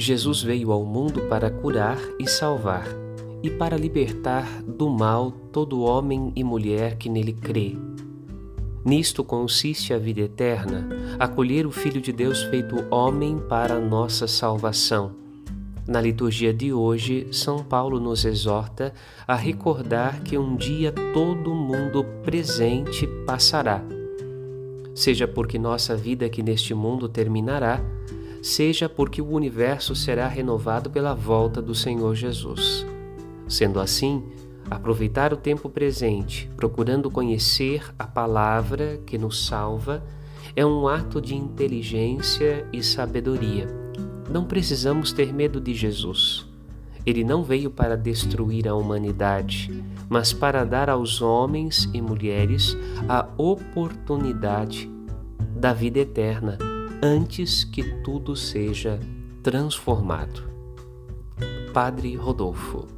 Jesus veio ao mundo para curar e salvar, e para libertar do mal todo homem e mulher que nele crê. Nisto consiste a vida eterna, acolher o Filho de Deus feito homem para a nossa salvação. Na liturgia de hoje, São Paulo nos exorta a recordar que um dia todo mundo presente passará. Seja porque nossa vida aqui neste mundo terminará, seja porque o universo será renovado pela volta do Senhor Jesus. Sendo assim, aproveitar o tempo presente, procurando conhecer a palavra que nos salva, é um ato de inteligência e sabedoria. Não precisamos ter medo de Jesus. Ele não veio para destruir a humanidade, mas para dar aos homens e mulheres a oportunidade da vida eterna antes que tudo seja transformado. Padre Rodolfo